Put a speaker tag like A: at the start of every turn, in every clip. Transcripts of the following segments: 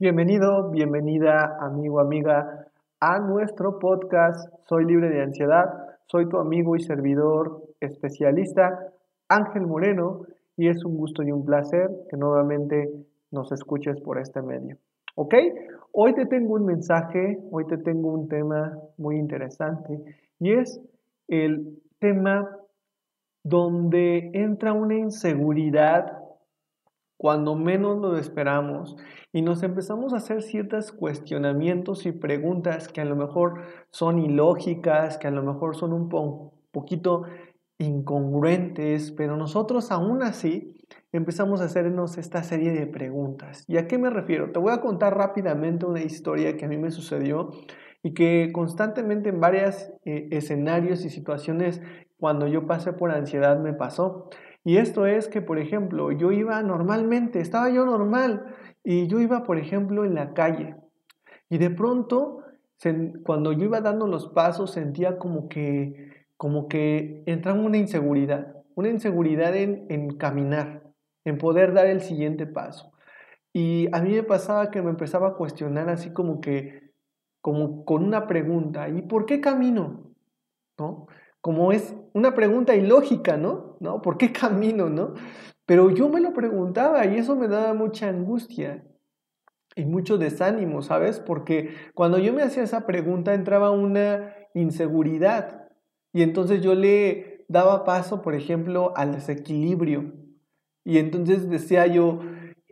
A: Bienvenido, bienvenida amigo, amiga a nuestro podcast Soy libre de ansiedad. Soy tu amigo y servidor especialista Ángel Moreno y es un gusto y un placer que nuevamente nos escuches por este medio. ¿Ok? Hoy te tengo un mensaje, hoy te tengo un tema muy interesante y es el tema donde entra una inseguridad cuando menos lo esperamos y nos empezamos a hacer ciertos cuestionamientos y preguntas que a lo mejor son ilógicas, que a lo mejor son un poquito incongruentes, pero nosotros aún así empezamos a hacernos esta serie de preguntas. ¿Y a qué me refiero? Te voy a contar rápidamente una historia que a mí me sucedió y que constantemente en varios eh, escenarios y situaciones cuando yo pasé por ansiedad me pasó. Y esto es que, por ejemplo, yo iba normalmente, estaba yo normal, y yo iba, por ejemplo, en la calle. Y de pronto, cuando yo iba dando los pasos, sentía como que, como que entraba una inseguridad, una inseguridad en, en caminar, en poder dar el siguiente paso. Y a mí me pasaba que me empezaba a cuestionar así como que, como con una pregunta, ¿y por qué camino? ¿No? Como es una pregunta ilógica, ¿no? ¿no? ¿Por qué camino, no? Pero yo me lo preguntaba y eso me daba mucha angustia y mucho desánimo, ¿sabes? Porque cuando yo me hacía esa pregunta entraba una inseguridad y entonces yo le daba paso, por ejemplo, al desequilibrio. Y entonces decía yo,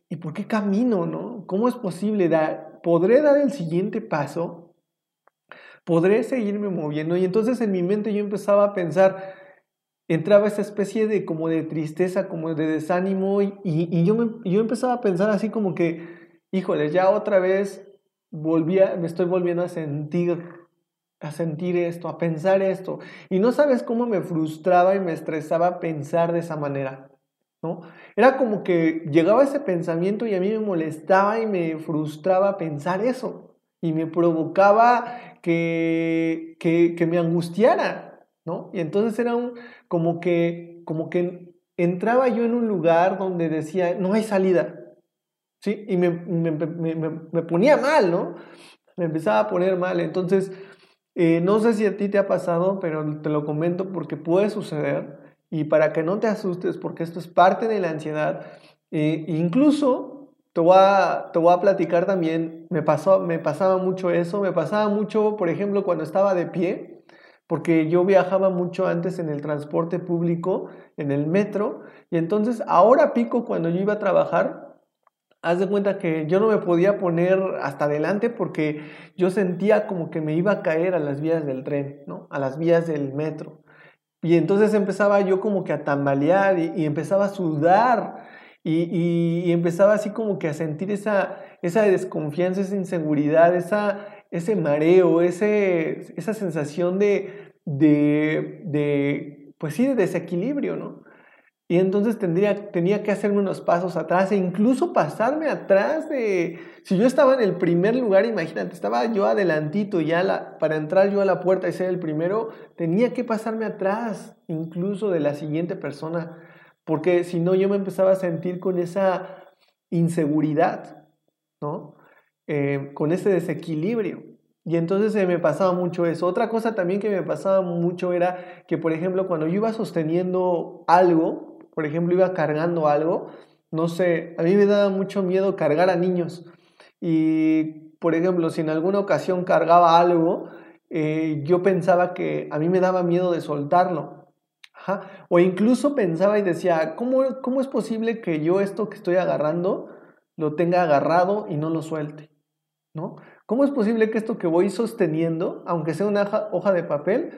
A: ¿y por qué camino, no? ¿Cómo es posible dar? ¿Podré dar el siguiente paso? Podré seguirme moviendo. Y entonces en mi mente yo empezaba a pensar, entraba esa especie de como de tristeza, como de desánimo, y, yo, yo empezaba a pensar así como que, híjole, ya otra vez volvía, me estoy volviendo a sentir, a sentir esto, a pensar esto. Y no sabes cómo me frustraba y me estresaba pensar de esa manera. ¿No? Era como que llegaba ese pensamiento y a mí me molestaba y me frustraba pensar eso y me provocaba que, que, me angustiara, ¿no? Y entonces era un, como que, como que entraba yo en un lugar donde decía, no hay salida, ¿sí? Y me, me, me, me ponía mal, ¿no? Me empezaba a poner mal. Entonces, eh, no sé si a ti te ha pasado, pero te lo comento porque puede suceder. Y para que no te asustes, porque esto es parte de la ansiedad, eh, incluso te voy, a, te voy a platicar también, me, pasó, me pasaba mucho eso, me pasaba mucho, por ejemplo, cuando estaba de pie, porque yo viajaba mucho antes en el transporte público, en el metro, y entonces ahora pico cuando yo iba a trabajar, haz de cuenta que yo no me podía poner hasta adelante porque yo sentía como que me iba a caer a las vías del tren, ¿no? A las vías del metro. Y entonces empezaba yo como que a tambalear y, y empezaba a sudar y, empezaba así como que a sentir esa, esa desconfianza, esa inseguridad, esa, ese mareo, ese, esa sensación de, de, de, pues sí, de desequilibrio, ¿no? Y entonces tendría, tenía que hacerme unos pasos atrás e incluso pasarme atrás de... Si yo estaba en el primer lugar, imagínate, estaba yo adelantito ya la, para entrar yo a la puerta y ser el primero, tenía que pasarme atrás incluso de la siguiente persona porque si no yo me empezaba a sentir con esa inseguridad, ¿no? Eh, con ese desequilibrio. Y entonces se me pasaba mucho eso. Otra cosa también que me pasaba mucho era que, por ejemplo, cuando yo iba sosteniendo algo, por ejemplo, iba cargando algo, no sé, a mí me daba mucho miedo cargar a niños. Y, por ejemplo, si en alguna ocasión cargaba algo, eh, yo pensaba que a mí me daba miedo de soltarlo. O incluso pensaba y decía, ¿cómo, ¿cómo es posible que yo esto que estoy agarrando lo tenga agarrado y no lo suelte? ¿No? ¿Cómo es posible que esto que voy sosteniendo, aunque sea una hoja, de papel,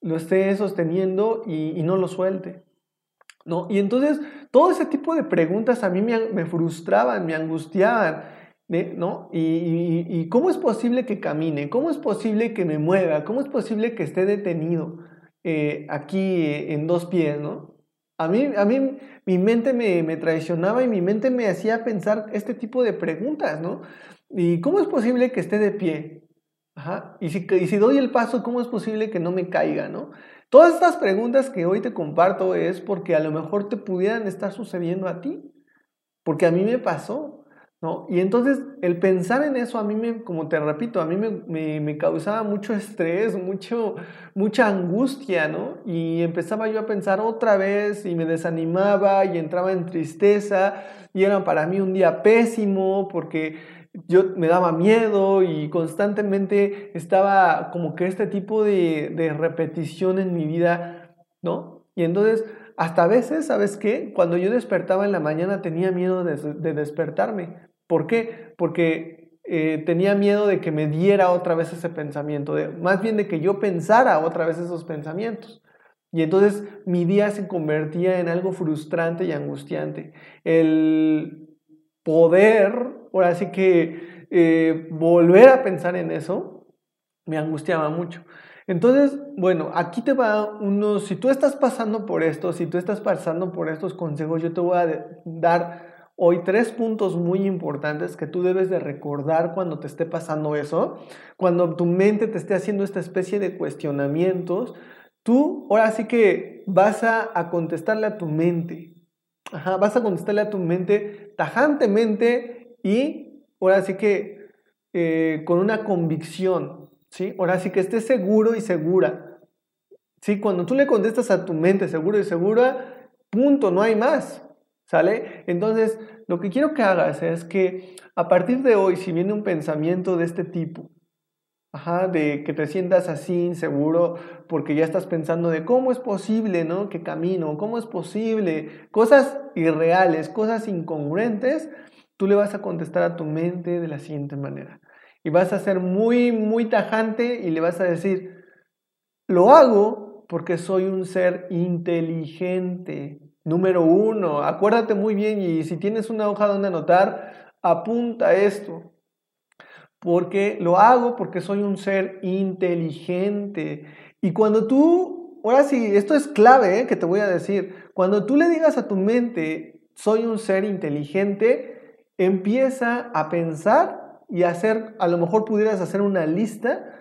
A: lo esté sosteniendo y, no lo suelte? ¿no? Y entonces todo ese tipo de preguntas a mí me, frustraban, me angustiaban, ¿no? Y, cómo es posible que camine? ¿Cómo es posible que me mueva? ¿Cómo es posible que esté detenido eh, aquí en dos pies, ¿no? A mí, a mí mi mente me, me, traicionaba y mi mente me hacía pensar este tipo de preguntas, ¿no? ¿Y cómo es posible que esté de pie? Ajá. Y, si, y si doy el paso, ¿cómo es posible que no me caiga, ¿no? Todas estas preguntas que hoy te comparto es porque a lo mejor te pudieran estar sucediendo a ti, porque a mí me pasó, ¿no? Y entonces el pensar en eso a mí, me, como te repito, a mí me, me, causaba mucho estrés, mucho, mucha angustia, ¿no? Y empezaba yo a pensar otra vez y me desanimaba y entraba en tristeza y era para mí un día pésimo porque yo me daba miedo y constantemente estaba como que este tipo de, repetición en mi vida, ¿no? Y entonces, hasta a veces, ¿sabes qué? Cuando yo despertaba en la mañana tenía miedo de, despertarme. ¿Por qué? Porque eh, tenía miedo de que me diera otra vez ese pensamiento, de, más bien de que yo pensara otra vez esos pensamientos. Y entonces mi día se convertía en algo frustrante y angustiante. El poder ahora sí que eh, volver a pensar en eso me angustiaba mucho. Entonces, bueno, aquí te va uno, si tú estás pasando por esto, si tú estás pasando por estos consejos, yo te voy a dar hoy tres puntos muy importantes que tú debes de recordar cuando te esté pasando eso, cuando tu mente te esté haciendo esta especie de cuestionamientos, tú ahora sí que vas a, contestarle a tu mente, Ajá, vas a contestarle a tu mente tajantemente y ahora sí que eh, con una convicción, ¿sí? Ahora sí que estés seguro y segura. ¿Sí? Cuando tú le contestas a tu mente seguro y segura, punto, no hay más. ¿Sale? Entonces, lo que quiero que hagas es que a partir de hoy, si viene un pensamiento de este tipo, Ajá, de que te sientas así inseguro porque ya estás pensando de cómo es posible, ¿no? Que camino, cómo es posible, cosas irreales, cosas incongruentes, tú le vas a contestar a tu mente de la siguiente manera. Y vas a ser muy, muy tajante y le vas a decir, lo hago porque soy un ser inteligente. Número uno, acuérdate muy bien y si tienes una hoja donde anotar, apunta esto. Porque lo hago porque soy un ser inteligente. Y cuando tú, ahora sí, esto es clave ¿eh? que te voy a decir, cuando tú le digas a tu mente, soy un ser inteligente, empieza a pensar y hacer, a lo mejor pudieras hacer una lista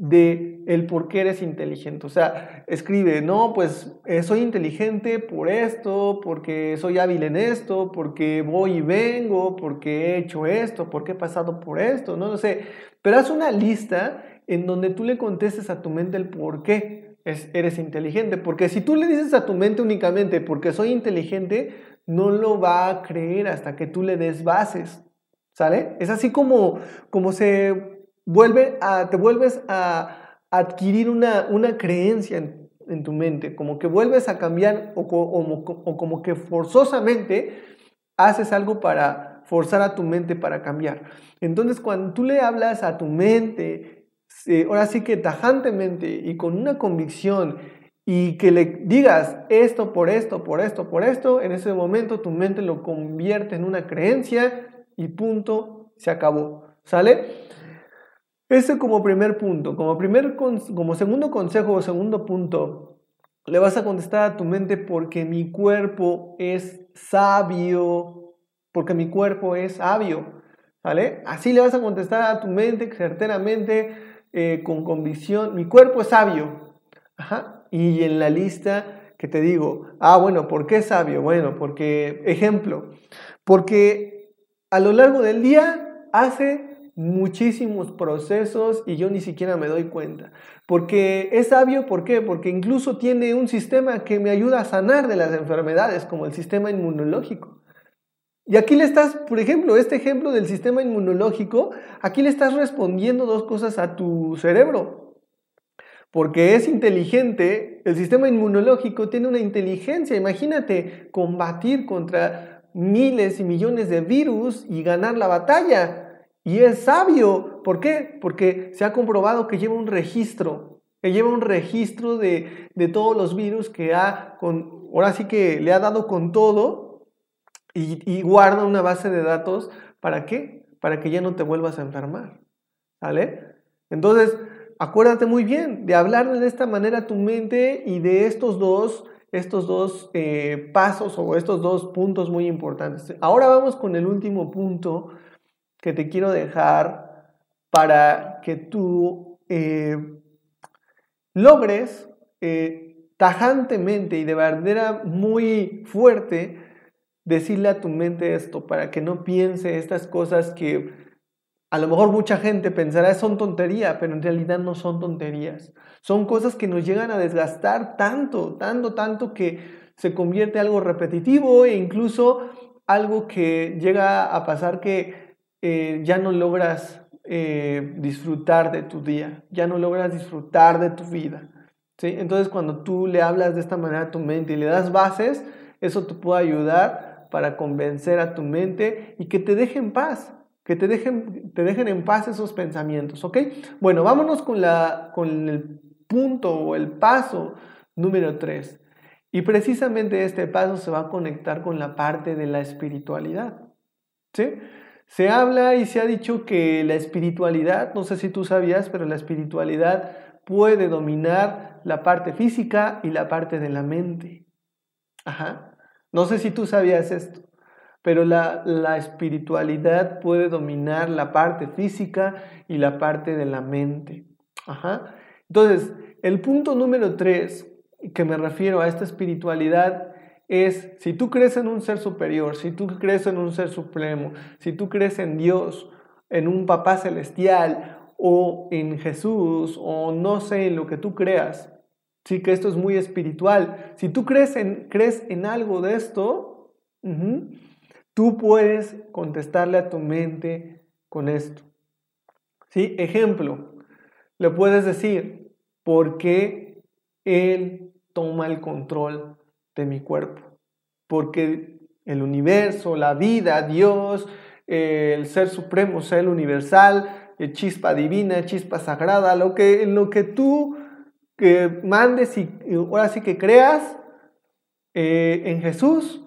A: de el por qué eres inteligente. O sea, escribe, no, pues eh, soy inteligente por esto, porque soy hábil en esto, porque voy y vengo, porque he hecho esto, porque he pasado por esto, no lo sé. Pero haz una lista en donde tú le contestes a tu mente el por qué eres inteligente. Porque si tú le dices a tu mente únicamente porque soy inteligente, no lo va a creer hasta que tú le des bases, ¿sale? Es así como, como se vuelve a, te vuelves a adquirir una, una creencia en, tu mente, como que vuelves a cambiar o, o, como que forzosamente haces algo para forzar a tu mente para cambiar. Entonces, cuando tú le hablas a tu mente, ahora sí que tajantemente y con una convicción y que le digas esto por esto, por esto, por esto, en ese momento tu mente lo convierte en una creencia y punto, se acabó. ¿Sale? Ese como primer punto. Como, primer, como segundo consejo o segundo punto, le vas a contestar a tu mente porque mi cuerpo es sabio, porque mi cuerpo es sabio. ¿Vale? Así le vas a contestar a tu mente certeramente, eh, con convicción, mi cuerpo es sabio. Y en la lista que te digo, ah, bueno, ¿por qué sabio? Bueno, porque, ejemplo, porque a lo largo del día hace muchísimos procesos y yo ni siquiera me doy cuenta. Porque es sabio, ¿por qué? Porque incluso tiene un sistema que me ayuda a sanar de las enfermedades, como el sistema inmunológico. Y aquí le estás, por ejemplo, este ejemplo del sistema inmunológico, aquí le estás respondiendo dos cosas a tu cerebro porque es inteligente, el sistema inmunológico tiene una inteligencia. Imagínate combatir contra miles y millones de virus y ganar la batalla. Y es sabio. ¿Por qué? Porque se ha comprobado que lleva un registro. Él lleva un registro de, todos los virus que ha, con, ahora sí que le ha dado con todo y, y guarda una base de datos. ¿Para qué? Para que ya no te vuelvas a enfermar. ¿Vale? Entonces, acuérdate muy bien de hablar de esta manera a tu mente y de estos dos, estos dos eh, pasos o estos dos puntos muy importantes. Ahora vamos con el último punto que te quiero dejar para que tú eh, logres eh, tajantemente y de manera muy fuerte decirle a tu mente esto para que no piense estas cosas que a lo mejor mucha gente pensará son tonterías, pero en realidad no son tonterías. Son cosas que nos llegan a desgastar tanto, tanto, tanto que se convierte en algo repetitivo e incluso algo que llega a pasar que eh, ya no logras eh, disfrutar de tu día, ya no logras disfrutar de tu vida. ¿sí? Entonces cuando tú le hablas de esta manera a tu mente y le das bases, eso te puede ayudar para convencer a tu mente y que te deje en paz que te dejen, te dejen en paz esos pensamientos, ¿ok? Bueno, vámonos con, la, con el punto o el paso número 3. Y precisamente este paso se va a conectar con la parte de la espiritualidad, ¿sí? Se habla y se ha dicho que la espiritualidad, no sé si tú sabías, pero la espiritualidad puede dominar la parte física y la parte de la mente. Ajá. No sé si tú sabías esto pero la, espiritualidad puede dominar la parte física y la parte de la mente. Ajá. Entonces, el punto número tres que me refiero a esta espiritualidad es si tú crees en un ser superior, si tú crees en un ser supremo, si tú crees en Dios, en un papá celestial o en Jesús o no sé en lo que tú creas, sí que esto es muy espiritual. Si tú crees en, crees en algo de esto, Tú puedes contestarle a tu mente con esto. ¿Sí? Ejemplo, le puedes decir, ¿por qué Él toma el control de mi cuerpo? Porque el universo, la vida, Dios, el ser supremo, ser universal, el chispa divina, chispa sagrada, lo que, lo que tú que mandes y ahora sí que creas eh, en Jesús,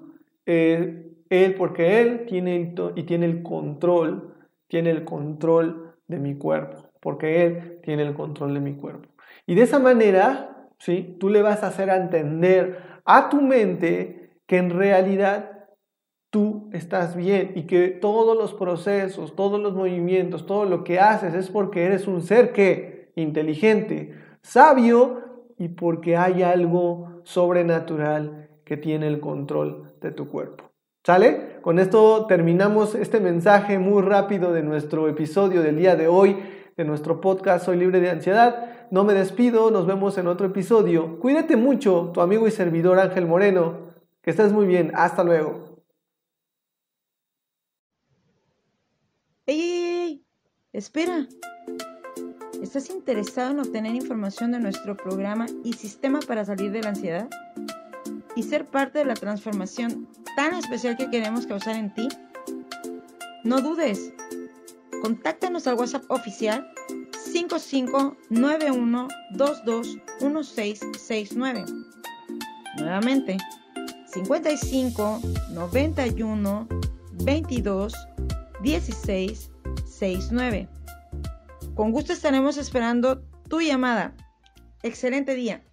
A: eh, él, porque Él tiene, y tiene el control, tiene el control de mi cuerpo, porque Él tiene el control de mi cuerpo. Y de esa manera, ¿sí? Tú le vas a hacer entender a tu mente que en realidad tú estás bien y que todos los procesos, todos los movimientos, todo lo que haces es porque eres un ser que inteligente, sabio y porque hay algo sobrenatural que tiene el control de tu cuerpo. ¿Sale? Con esto terminamos este mensaje muy rápido de nuestro episodio del día de hoy, de nuestro podcast Soy libre de ansiedad. No me despido, nos vemos en otro episodio. Cuídate mucho, tu amigo y servidor Ángel Moreno. Que estés muy bien, hasta luego.
B: ¡Ey, ey, ey! Espera. ¿Estás interesado en obtener información de nuestro programa y sistema para salir de la ansiedad? y ser parte de la transformación tan especial que queremos causar en ti? No dudes. Contáctanos al WhatsApp oficial 5591221669. Nuevamente 55 91 22 16 69. Con gusto estaremos esperando tu llamada. Excelente día.